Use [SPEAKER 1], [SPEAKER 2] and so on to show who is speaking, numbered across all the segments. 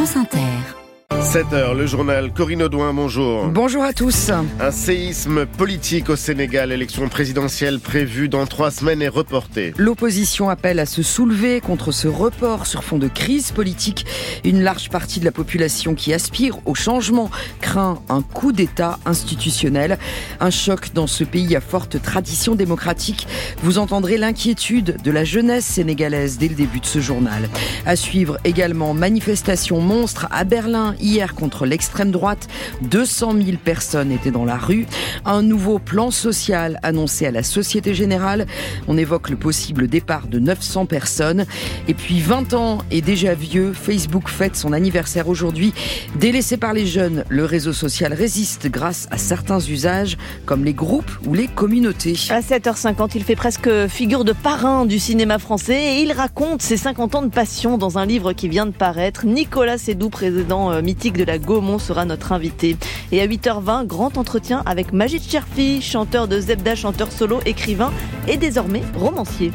[SPEAKER 1] France Inter.
[SPEAKER 2] 7h, le journal Corinne Audouin, bonjour.
[SPEAKER 3] Bonjour à tous.
[SPEAKER 2] Un séisme politique au Sénégal, élection présidentielle prévue dans trois semaines est reportée.
[SPEAKER 3] L'opposition appelle à se soulever contre ce report sur fond de crise politique. Une large partie de la population qui aspire au changement craint un coup d'État institutionnel. Un choc dans ce pays à forte tradition démocratique. Vous entendrez l'inquiétude de la jeunesse sénégalaise dès le début de ce journal. À suivre également manifestation monstre à Berlin hier contre l'extrême droite. 200 000 personnes étaient dans la rue. Un nouveau plan social annoncé à la Société Générale. On évoque le possible départ de 900 personnes. Et puis 20 ans est déjà vieux. Facebook fête son anniversaire aujourd'hui. Délaissé par les jeunes, le réseau social résiste grâce à certains usages comme les groupes ou les communautés.
[SPEAKER 4] À 7h50, il fait presque figure de parrain du cinéma français et il raconte ses 50 ans de passion dans un livre qui vient de paraître. Nicolas Sédou, président de la Gaumont, sera notre invité. Et à 8h20, grand entretien avec Majid Cherfi, chanteur de Zebda, chanteur solo, écrivain et désormais romancier.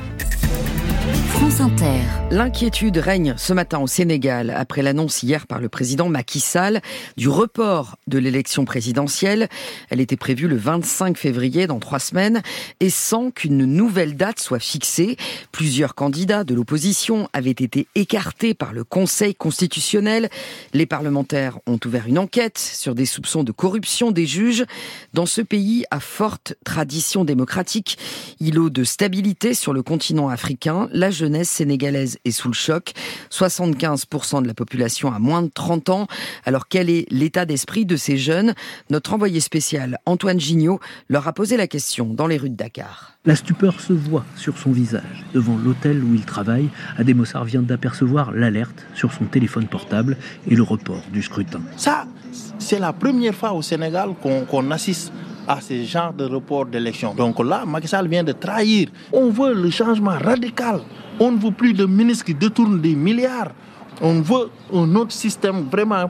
[SPEAKER 1] France Inter.
[SPEAKER 3] L'inquiétude règne ce matin au Sénégal après l'annonce hier par le président Macky Sall du report de l'élection présidentielle. Elle était prévue le 25 février dans trois semaines et sans qu'une nouvelle date soit fixée. Plusieurs candidats de l'opposition avaient été écartés par le Conseil constitutionnel. Les parlementaires ont ouvert une enquête sur des soupçons de corruption des juges. Dans ce pays à forte tradition démocratique, îlot de stabilité sur le continent africain, la jeunesse sénégalaise est sous le choc. 75% de la population a moins de 30 ans. Alors quel est l'état d'esprit de ces jeunes? Notre envoyé spécial Antoine Gignot leur a posé la question dans les rues de Dakar.
[SPEAKER 5] La stupeur se voit sur son visage. Devant l'hôtel où il travaille, Adémossar vient d'apercevoir l'alerte sur son téléphone portable et le report du scrutin.
[SPEAKER 6] Ça, c'est la première fois au Sénégal qu'on qu assiste à ce genre de report d'élection. Donc là, Macky Sall vient de trahir. On veut le changement radical. On ne veut plus de ministres qui détournent des milliards. On veut un autre système vraiment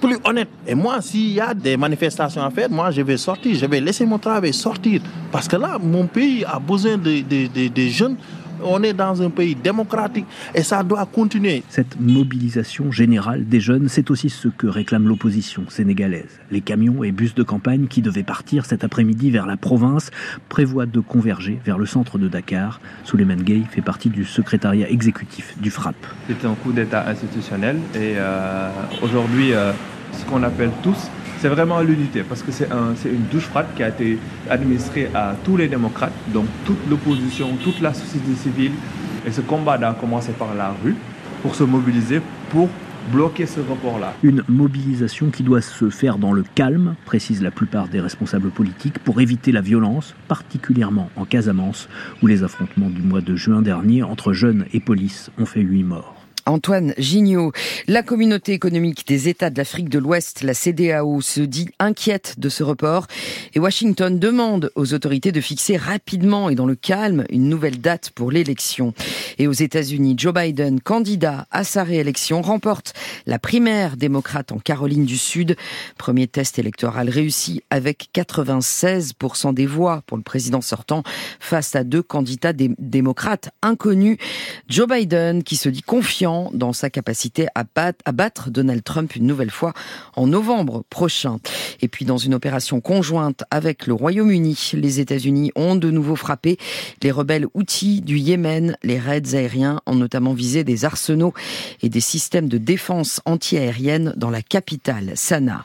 [SPEAKER 6] plus honnête. Et moi, s'il y a des manifestations à faire, moi, je vais sortir, je vais laisser mon travail sortir. Parce que là, mon pays a besoin de, de, de, de jeunes on est dans un pays démocratique et ça doit continuer.
[SPEAKER 5] Cette mobilisation générale des jeunes, c'est aussi ce que réclame l'opposition sénégalaise. Les camions et bus de campagne qui devaient partir cet après-midi vers la province prévoient de converger vers le centre de Dakar. Souleymane Gueye fait partie du secrétariat exécutif du FRAP.
[SPEAKER 7] C'est un coup d'État institutionnel et euh, aujourd'hui, euh, ce qu'on appelle tous c'est vraiment l'unité, parce que c'est un, une douche froide qui a été administrée à tous les démocrates, donc toute l'opposition, toute la société civile. Et ce combat a commencé par la rue pour se mobiliser pour bloquer ce report-là.
[SPEAKER 5] Une mobilisation qui doit se faire dans le calme, précisent la plupart des responsables politiques, pour éviter la violence, particulièrement en Casamance, où les affrontements du mois de juin dernier entre jeunes et police ont fait huit morts.
[SPEAKER 3] Antoine Gignot. La communauté économique des États de l'Afrique de l'Ouest, la CDAO, se dit inquiète de ce report et Washington demande aux autorités de fixer rapidement et dans le calme une nouvelle date pour l'élection. Et aux États-Unis, Joe Biden, candidat à sa réélection, remporte la primaire démocrate en Caroline du Sud. Premier test électoral réussi avec 96% des voix pour le président sortant face à deux candidats dé démocrates inconnus. Joe Biden qui se dit confiant dans sa capacité à battre, à battre, Donald Trump une nouvelle fois en novembre prochain. Et puis dans une opération conjointe avec le Royaume-Uni, les États-Unis ont de nouveau frappé les rebelles outils du Yémen. Les raids aériens ont notamment visé des arsenaux et des systèmes de défense antiaérienne dans la capitale, Sanaa.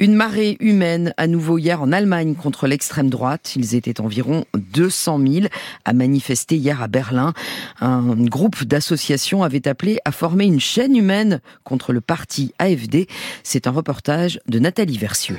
[SPEAKER 3] Une marée humaine à nouveau hier en Allemagne contre l'extrême droite. Ils étaient environ 200 000 à manifester hier à Berlin. Un groupe d'associations avait appelé à former une chaîne humaine contre le parti AFD. C'est un reportage de Nathalie Versieux.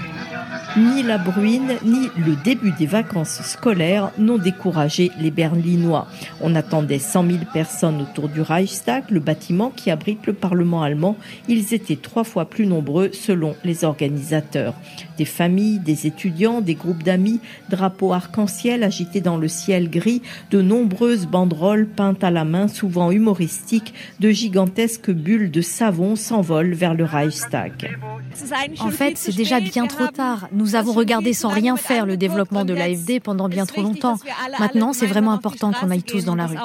[SPEAKER 8] Ni la bruine, ni le début des vacances scolaires n'ont découragé les Berlinois. On attendait 100 000 personnes autour du Reichstag, le bâtiment qui abrite le Parlement allemand. Ils étaient trois fois plus nombreux selon les organisateurs. Des familles, des étudiants, des groupes d'amis, drapeaux arc-en-ciel agités dans le ciel gris, de nombreuses banderoles peintes à la main, souvent humoristiques, de gigantesques bulles de savon s'envolent vers le Reichstag.
[SPEAKER 9] En fait, c'est déjà bien trop tard. Nous avons regardé sans rien faire le développement de l'AFD pendant bien trop longtemps. Maintenant, c'est vraiment important qu'on aille tous dans la rue.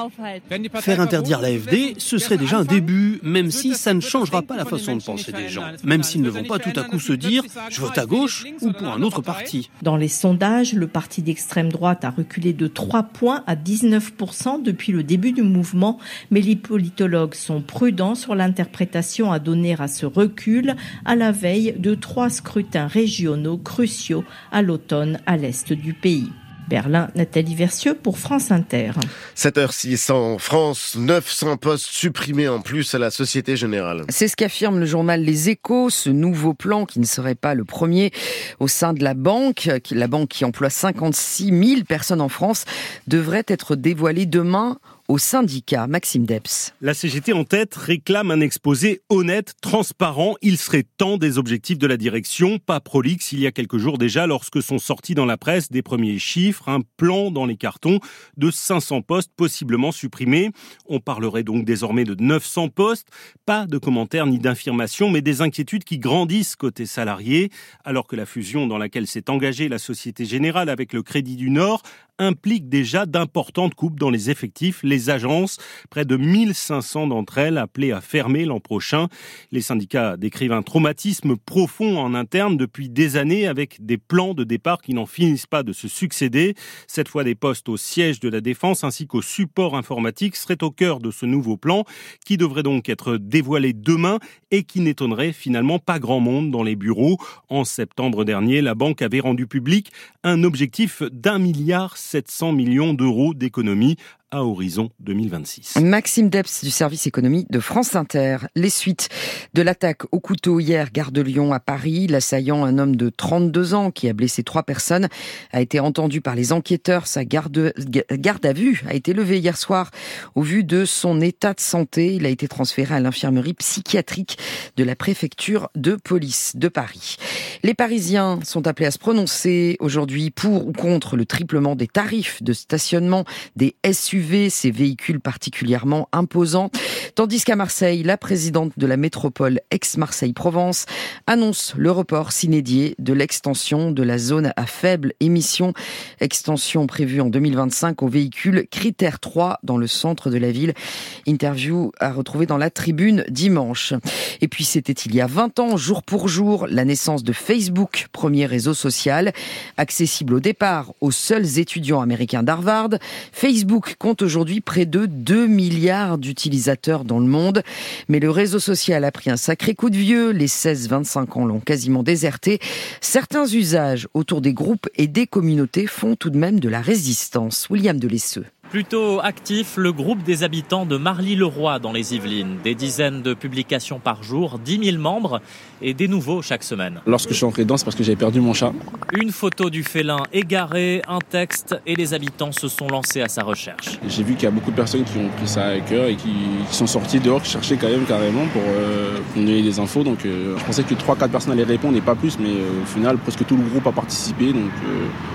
[SPEAKER 10] Faire interdire l'AFD, ce serait déjà un début, même si ça ne changera pas la façon de penser des gens. Même s'ils ne vont pas tout à coup se dire je vote à gauche ou pour un autre parti.
[SPEAKER 8] Dans les sondages, le parti d'extrême droite a reculé de 3 points à 19% depuis le début du mouvement, mais les politologues sont prudents sur l'interprétation à donner à ce recul à la veille de trois scrutins régionaux cruciaux à l'automne à l'est du pays. Berlin, Nathalie Versieux pour France Inter.
[SPEAKER 2] 7h06 en France, 900 postes supprimés en plus à la Société Générale.
[SPEAKER 3] C'est ce qu'affirme le journal Les Échos, ce nouveau plan qui ne serait pas le premier au sein de la banque, la banque qui emploie 56 000 personnes en France, devrait être dévoilé demain au syndicat. Maxime Deps.
[SPEAKER 11] La CGT en tête réclame un exposé honnête, transparent. Il serait temps des objectifs de la direction, pas prolixe il y a quelques jours déjà lorsque sont sortis dans la presse des premiers chiffres, un plan dans les cartons de 500 postes possiblement supprimés. On parlerait donc désormais de 900 postes. Pas de commentaires ni d'informations, mais des inquiétudes qui grandissent côté salariés, alors que la fusion dans laquelle s'est engagée la Société Générale avec le Crédit du Nord implique déjà d'importantes coupes dans les effectifs. Les agences, près de 1500 d'entre elles, appelées à fermer l'an prochain. Les syndicats décrivent un traumatisme profond en interne depuis des années avec des plans de départ qui n'en finissent pas de se succéder. Cette fois, des postes au siège de la défense ainsi qu'au support informatique seraient au cœur de ce nouveau plan qui devrait donc être dévoilé demain et qui n'étonnerait finalement pas grand monde dans les bureaux. En septembre dernier, la banque avait rendu public un objectif d'un milliard 700 millions d'euros d'économies à horizon 2026.
[SPEAKER 3] Maxime Deps du service économie de France Inter. Les suites de l'attaque au couteau hier, gare de Lyon à Paris. L'assaillant, un homme de 32 ans qui a blessé trois personnes, a été entendu par les enquêteurs. Sa garde à vue a été levée hier soir au vu de son état de santé. Il a été transféré à l'infirmerie psychiatrique de la préfecture de police de Paris. Les Parisiens sont appelés à se prononcer aujourd'hui pour ou contre le triplement des tarifs de stationnement des SUV ces véhicules particulièrement imposants. Tandis qu'à Marseille, la présidente de la métropole ex-Marseille-Provence annonce le report s'inédié de l'extension de la zone à faible émission. Extension prévue en 2025 aux véhicules critère 3 dans le centre de la ville. Interview à retrouver dans la tribune dimanche. Et puis c'était il y a 20 ans, jour pour jour, la naissance de Facebook, premier réseau social, accessible au départ aux seuls étudiants américains d'Harvard. Facebook aujourd'hui près de 2 milliards d'utilisateurs dans le monde. Mais le réseau social a pris un sacré coup de vieux. Les 16-25 ans l'ont quasiment déserté. Certains usages autour des groupes et des communautés font tout de même de la résistance. William Delesseux.
[SPEAKER 12] Plutôt actif, le groupe des habitants de Marly-le-Roi dans les Yvelines. Des dizaines de publications par jour, 10 000 membres et des nouveaux chaque semaine.
[SPEAKER 13] Lorsque je suis entré dedans, c'est parce que j'avais perdu mon chat.
[SPEAKER 12] Une photo du félin égaré, un texte et les habitants se sont lancés à sa recherche.
[SPEAKER 13] J'ai vu qu'il y a beaucoup de personnes qui ont pris ça à cœur et qui, sont sorties dehors, qui cherchaient quand même carrément pour, euh, donner des infos. Donc euh, je pensais que 3-4 personnes allaient répondre et pas plus, mais euh, au final, presque tout le groupe a participé. Donc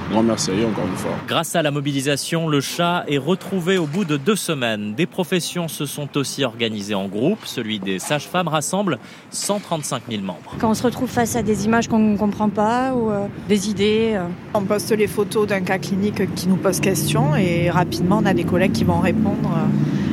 [SPEAKER 13] grand merci à eux encore une fois.
[SPEAKER 12] Grâce à la mobilisation, le chat est retrouvé au bout de deux semaines. Des professions se sont aussi organisées en groupe. Celui des sages-femmes rassemble 135 000 membres.
[SPEAKER 14] Quand on se retrouve face à des images qu'on ne comprend pas ou euh, des idées. Euh.
[SPEAKER 15] On poste les photos d'un cas clinique qui nous pose question et rapidement on a des collègues qui vont répondre. Euh,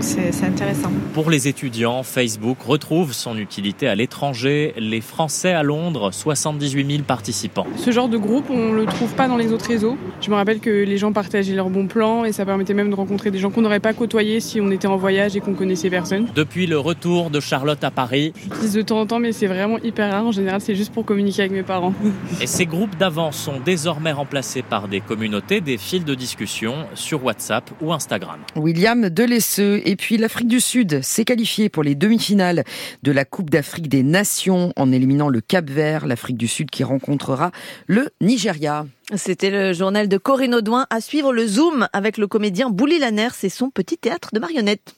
[SPEAKER 15] c'est intéressant.
[SPEAKER 12] Pour les étudiants, Facebook retrouve son utilité à l'étranger. Les Français à Londres, 78 000 participants.
[SPEAKER 16] Ce genre de groupe, on ne le trouve pas dans les autres réseaux. Je me rappelle que les gens partageaient leurs bons plans et ça permettait même de rencontrer des gens qu'on n'aurait pas côtoyés si on était en voyage et qu'on connaissait personne.
[SPEAKER 12] Depuis le retour de Charlotte à Paris.
[SPEAKER 16] J'utilise de temps en temps, mais c'est vraiment hyper rare. En général, c'est juste pour communiquer avec mes parents.
[SPEAKER 12] Et ces groupes d'avant sont désormais remplacés par des communautés, des fils de discussion sur WhatsApp ou Instagram.
[SPEAKER 3] William Delesseux et puis l'Afrique du Sud s'est qualifiée pour les demi-finales de la Coupe d'Afrique des Nations en éliminant le Cap Vert, l'Afrique du Sud qui rencontrera le Nigeria.
[SPEAKER 4] C'était le journal de Corinne Audouin à suivre le Zoom avec le comédien Bouli Lanner, c'est son petit théâtre de marionnettes.